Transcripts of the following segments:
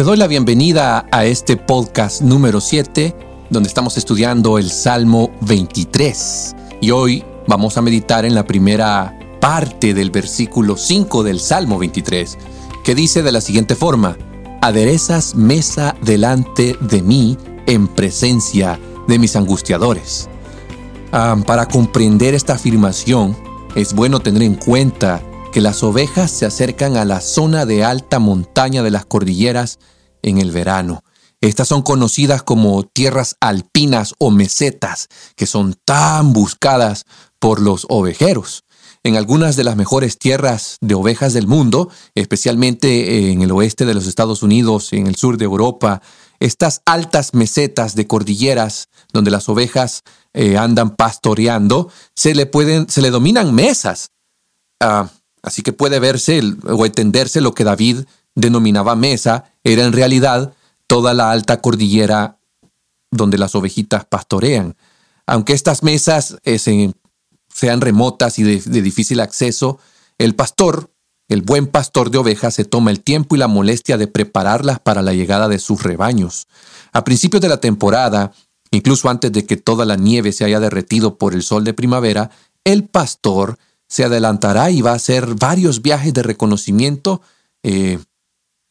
Te doy la bienvenida a este podcast número 7, donde estamos estudiando el Salmo 23. Y hoy vamos a meditar en la primera parte del versículo 5 del Salmo 23, que dice de la siguiente forma, aderezas mesa delante de mí en presencia de mis angustiadores. Ah, para comprender esta afirmación, es bueno tener en cuenta que las ovejas se acercan a la zona de alta montaña de las cordilleras en el verano. Estas son conocidas como tierras alpinas o mesetas, que son tan buscadas por los ovejeros. En algunas de las mejores tierras de ovejas del mundo, especialmente en el oeste de los Estados Unidos, en el sur de Europa, estas altas mesetas de cordilleras donde las ovejas eh, andan pastoreando, se le pueden, se le dominan mesas. Ah, Así que puede verse o entenderse lo que David denominaba mesa, era en realidad toda la alta cordillera donde las ovejitas pastorean. Aunque estas mesas eh, sean remotas y de, de difícil acceso, el pastor, el buen pastor de ovejas, se toma el tiempo y la molestia de prepararlas para la llegada de sus rebaños. A principios de la temporada, incluso antes de que toda la nieve se haya derretido por el sol de primavera, el pastor se adelantará y va a hacer varios viajes de reconocimiento eh,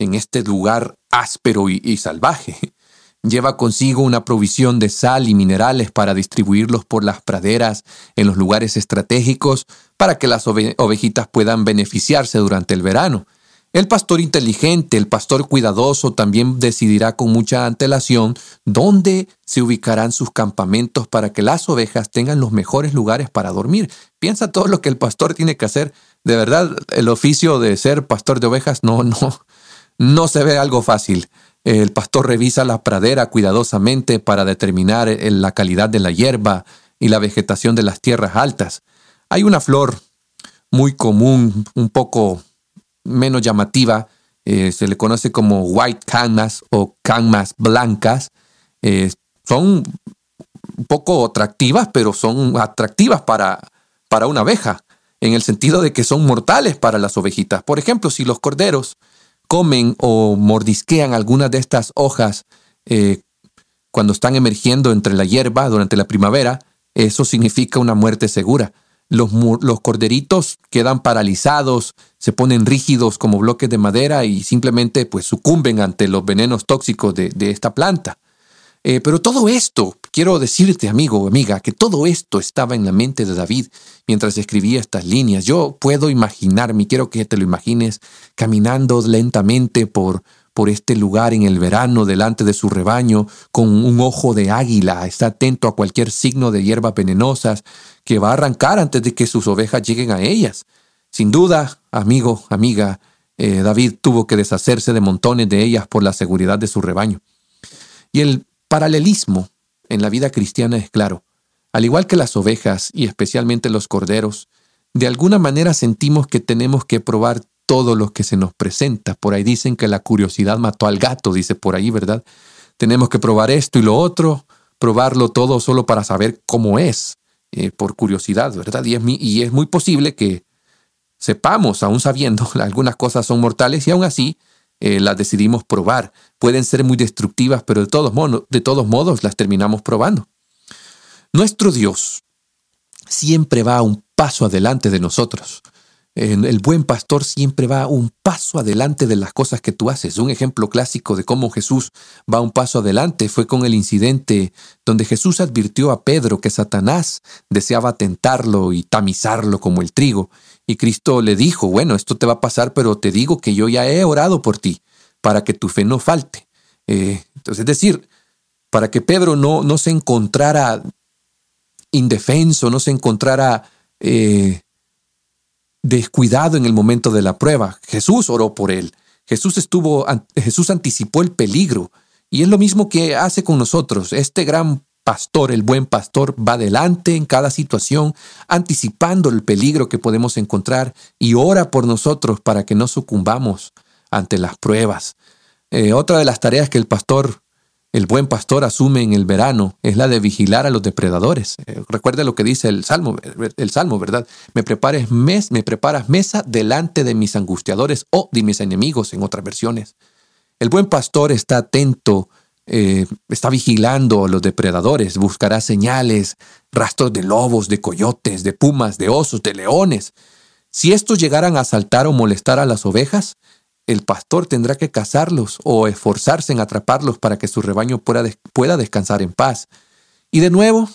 en este lugar áspero y, salvaje. Lleva consigo una provisión de sal y minerales para distribuirlos por las praderas en los lugares estratégicos para que las ovejitas puedan beneficiarse durante el verano. El pastor inteligente, el pastor cuidadoso también decidirá con mucha antelación dónde se ubicarán sus campamentos para que las ovejas tengan los mejores lugares para dormir. Piensa todo lo que el pastor tiene que hacer. De verdad, el oficio de ser pastor de ovejas no, no, no se ve algo fácil. El pastor revisa la pradera cuidadosamente para determinar la calidad de la hierba y la vegetación de las tierras altas. Hay una flor muy común, un poco menos llamativa, eh, se le conoce como white canmas o canmas blancas. Eh, son un poco atractivas, pero son atractivas para, para una abeja, en el sentido de que son mortales para las ovejitas. Por ejemplo, si los corderos comen o mordisquean algunas de estas hojas eh, cuando están emergiendo entre la hierba durante la primavera, eso significa una muerte segura los, corderitos quedan paralizados, se ponen rígidos como bloques de madera y simplemente pues sucumben ante los venenos tóxicos de, esta planta. Eh, pero todo esto, quiero decirte amigo o amiga, que todo esto estaba en la mente de David mientras escribía estas líneas. Yo puedo imaginarme, quiero que te lo imagines, caminando lentamente por, por este lugar en el verano delante de su rebaño, con un ojo de águila, está atento a cualquier signo de hierbas venenosas que va a arrancar antes de que sus ovejas lleguen a ellas. Sin duda, amigo, amiga, eh, David tuvo que deshacerse de montones de ellas por la seguridad de su rebaño. Y el paralelismo en la vida cristiana es claro. Al igual que las ovejas y especialmente los corderos, de alguna manera sentimos que tenemos que probar todo lo que se nos presenta. Por ahí dicen que la curiosidad mató al gato, dice por ahí, ¿verdad? Tenemos que probar esto y lo otro, probarlo todo solo para saber cómo es, eh, por curiosidad, ¿verdad? Y es, y es muy posible que sepamos, aún sabiendo, algunas cosas son mortales y aún así eh, las decidimos probar. Pueden ser muy destructivas, pero de todos, modos, de todos modos las terminamos probando. Nuestro Dios siempre va un paso adelante de nosotros el buen pastor siempre va un paso adelante de las cosas que tú haces. Un ejemplo clásico de cómo Jesús va un paso adelante fue con el incidente donde Jesús advirtió a Pedro que Satanás deseaba tentarlo y tamizarlo como el trigo. Y Cristo le dijo, bueno, esto te va a pasar, pero te digo que yo ya he orado por ti, para que tu fe no falte. Eh, entonces, es decir, para que Pedro no, no se encontrara indefenso, no se encontrara... Eh, descuidado en el momento de la prueba. Jesús oró por él. Jesús estuvo, Jesús anticipó el peligro. Y es lo mismo que hace con nosotros. Este gran pastor, el buen pastor, va adelante en cada situación, anticipando el peligro que podemos encontrar y ora por nosotros para que no sucumbamos ante las pruebas. Eh, otra de las tareas que el pastor el buen pastor asume en el verano es la de vigilar a los depredadores. Eh, recuerda lo que dice el Salmo, el Salmo, ¿verdad? Me, prepares me preparas mesa delante de mis angustiadores o de mis enemigos en otras versiones. El buen pastor está atento, eh, está vigilando a los depredadores, buscará señales, rastros de lobos, de coyotes, de pumas, de osos, de leones. Si estos llegaran a asaltar o molestar a las ovejas, el pastor tendrá que cazarlos o esforzarse en atraparlos para que su rebaño pueda, pueda descansar en paz. Y de nuevo,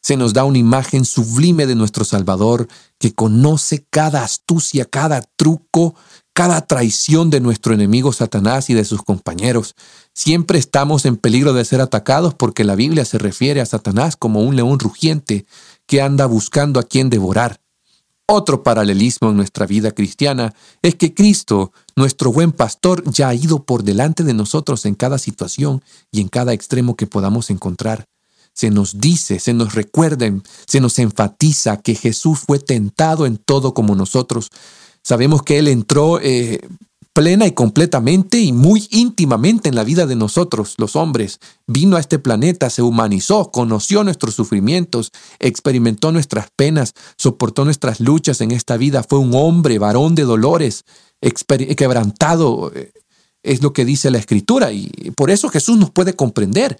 se nos da una imagen sublime de nuestro Salvador que conoce cada astucia, cada truco, cada traición de nuestro enemigo Satanás y de sus compañeros. Siempre estamos en peligro de ser atacados porque la Biblia se refiere a Satanás como un león rugiente que anda buscando a quien devorar. Otro paralelismo en nuestra vida cristiana es que Cristo, nuestro buen pastor, ya ha ido por delante de nosotros en cada situación y en cada extremo que podamos encontrar se nos dice, se nos recuerda, se nos enfatiza que Jesús fue tentado en todo como nosotros. Sabemos que Él entró eh, plena y completamente y muy íntimamente en la vida de nosotros, los hombres. Vino a este planeta, se humanizó, conoció nuestros sufrimientos, experimentó nuestras penas, soportó nuestras luchas en esta vida. Fue un hombre, varón de dolores, quebrantado, eh, es lo que dice la Escritura. Y por eso Jesús nos puede comprender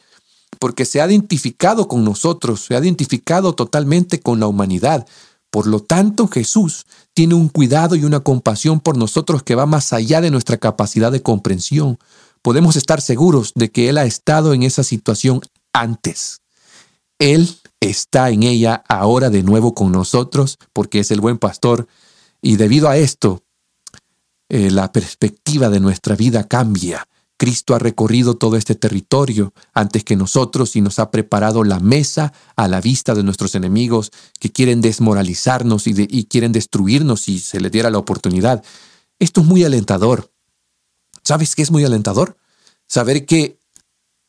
porque se ha identificado con nosotros, se ha identificado totalmente con la humanidad. Por lo tanto, Jesús tiene un cuidado y una compasión por nosotros que va más allá de nuestra capacidad de comprensión. Podemos estar seguros de que Él ha estado en esa situación antes. Él está en ella ahora de nuevo con nosotros porque es el buen pastor y debido a esto, eh, la perspectiva de nuestra vida cambia. Cristo ha recorrido todo este territorio antes que nosotros y nos ha preparado la mesa a la vista de nuestros enemigos que quieren desmoralizarnos y, quieren destruirnos si se les diera la oportunidad. Esto es muy alentador. ¿Sabes qué es muy alentador? Saber que,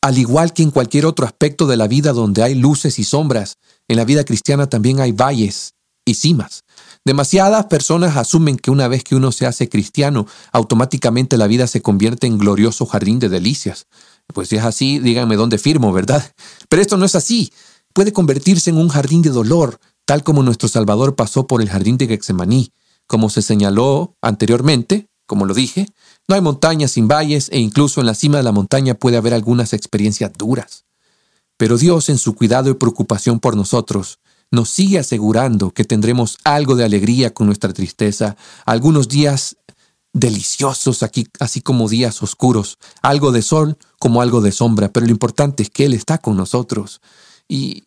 al igual que en cualquier otro aspecto de la vida donde hay luces y sombras, en la vida cristiana también hay valles y cimas. Demasiadas personas asumen que una vez que uno se hace cristiano, automáticamente la vida se convierte en glorioso jardín de delicias. Pues si es así, díganme dónde firmo, ¿verdad? Pero esto no es así. Puede convertirse en un jardín de dolor, tal como nuestro Salvador pasó por el jardín de Getsemaní. Como se señaló anteriormente, como lo dije, no hay montañas sin valles e incluso en la cima de la montaña puede haber algunas experiencias duras. Pero Dios, en su cuidado y preocupación por nosotros, nos sigue asegurando que tendremos algo de alegría con nuestra tristeza, algunos días deliciosos aquí, así como días oscuros, algo de sol como algo de sombra, pero lo importante es que Él está con nosotros. Y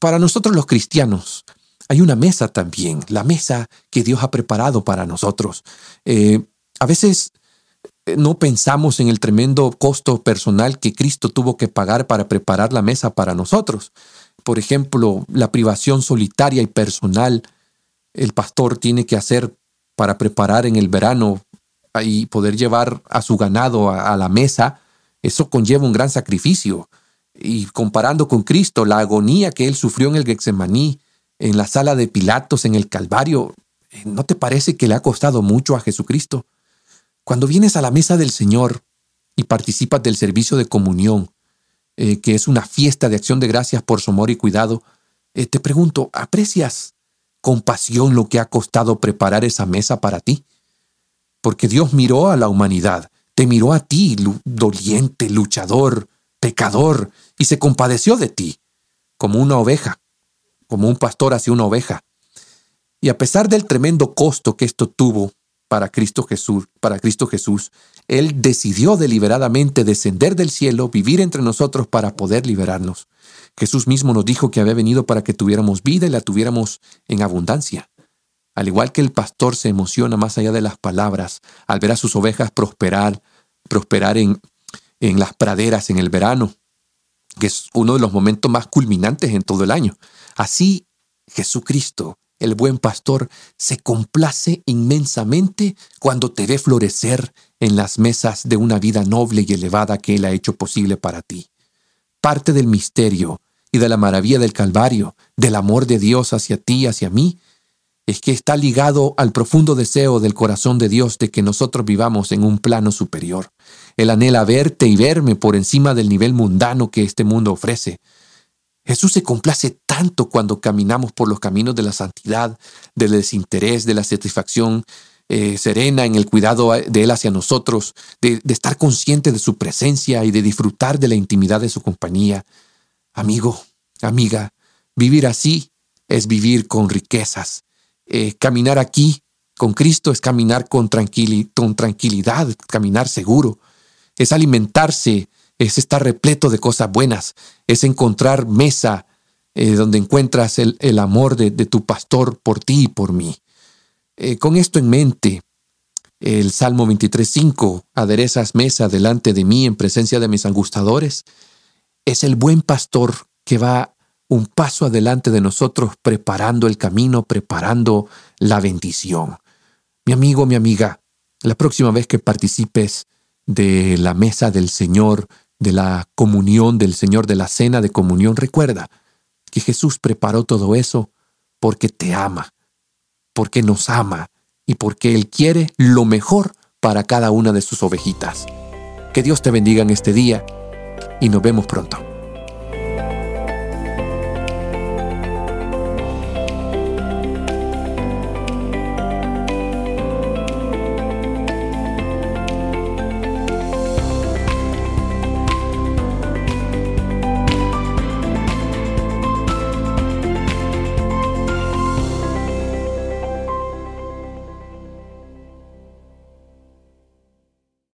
para nosotros los cristianos, hay una mesa también, la mesa que Dios ha preparado para nosotros. Eh, a veces eh, no pensamos en el tremendo costo personal que Cristo tuvo que pagar para preparar la mesa para nosotros por ejemplo, la privación solitaria y personal el pastor tiene que hacer para preparar en el verano y poder llevar a su ganado a, la mesa, eso conlleva un gran sacrificio. Y comparando con Cristo, la agonía que él sufrió en el Getsemaní, en la sala de Pilatos, en el Calvario, ¿no te parece que le ha costado mucho a Jesucristo? Cuando vienes a la mesa del Señor y participas del servicio de comunión, eh, que es una fiesta de acción de gracias por su amor y cuidado, eh, te pregunto, ¿aprecias con pasión lo que ha costado preparar esa mesa para ti? Porque Dios miró a la humanidad, te miró a ti, doliente, luchador, pecador, y se compadeció de ti, como una oveja, como un pastor hacia una oveja. Y a pesar del tremendo costo que esto tuvo para Cristo Jesús, para Cristo Jesús, él decidió deliberadamente descender del cielo, vivir entre nosotros para poder liberarnos. Jesús mismo nos dijo que había venido para que tuviéramos vida y la tuviéramos en abundancia. Al igual que el pastor se emociona más allá de las palabras al ver a sus ovejas prosperar, prosperar en, en las praderas en el verano, que es uno de los momentos más culminantes en todo el año. Así Jesucristo el buen pastor se complace inmensamente cuando te ve florecer en las mesas de una vida noble y elevada que Él ha hecho posible para ti. Parte del misterio y de la maravilla del Calvario, del amor de Dios hacia ti hacia mí, es que está ligado al profundo deseo del corazón de Dios de que nosotros vivamos en un plano superior. Él anhela verte y verme por encima del nivel mundano que este mundo ofrece, Jesús se complace tanto cuando caminamos por los caminos de la santidad, del desinterés, de la satisfacción eh, serena en el cuidado de Él hacia nosotros, de, estar consciente de su presencia y de disfrutar de la intimidad de su compañía. Amigo, amiga, vivir así es vivir con riquezas. Eh, caminar aquí con Cristo es caminar con tranquilidad, caminar seguro. Es alimentarse, es estar repleto de cosas buenas, es encontrar mesa eh, donde encuentras el, amor de, tu pastor por ti y por mí. Eh, con esto en mente, el Salmo 23.5, aderezas mesa delante de mí en presencia de mis angustadores, es el buen pastor que va un paso adelante de nosotros preparando el camino, preparando la bendición. Mi amigo, mi amiga, la próxima vez que participes de la mesa del Señor, de la comunión del Señor, de la cena de comunión, recuerda que Jesús preparó todo eso porque te ama, porque nos ama y porque Él quiere lo mejor para cada una de sus ovejitas. Que Dios te bendiga en este día y nos vemos pronto.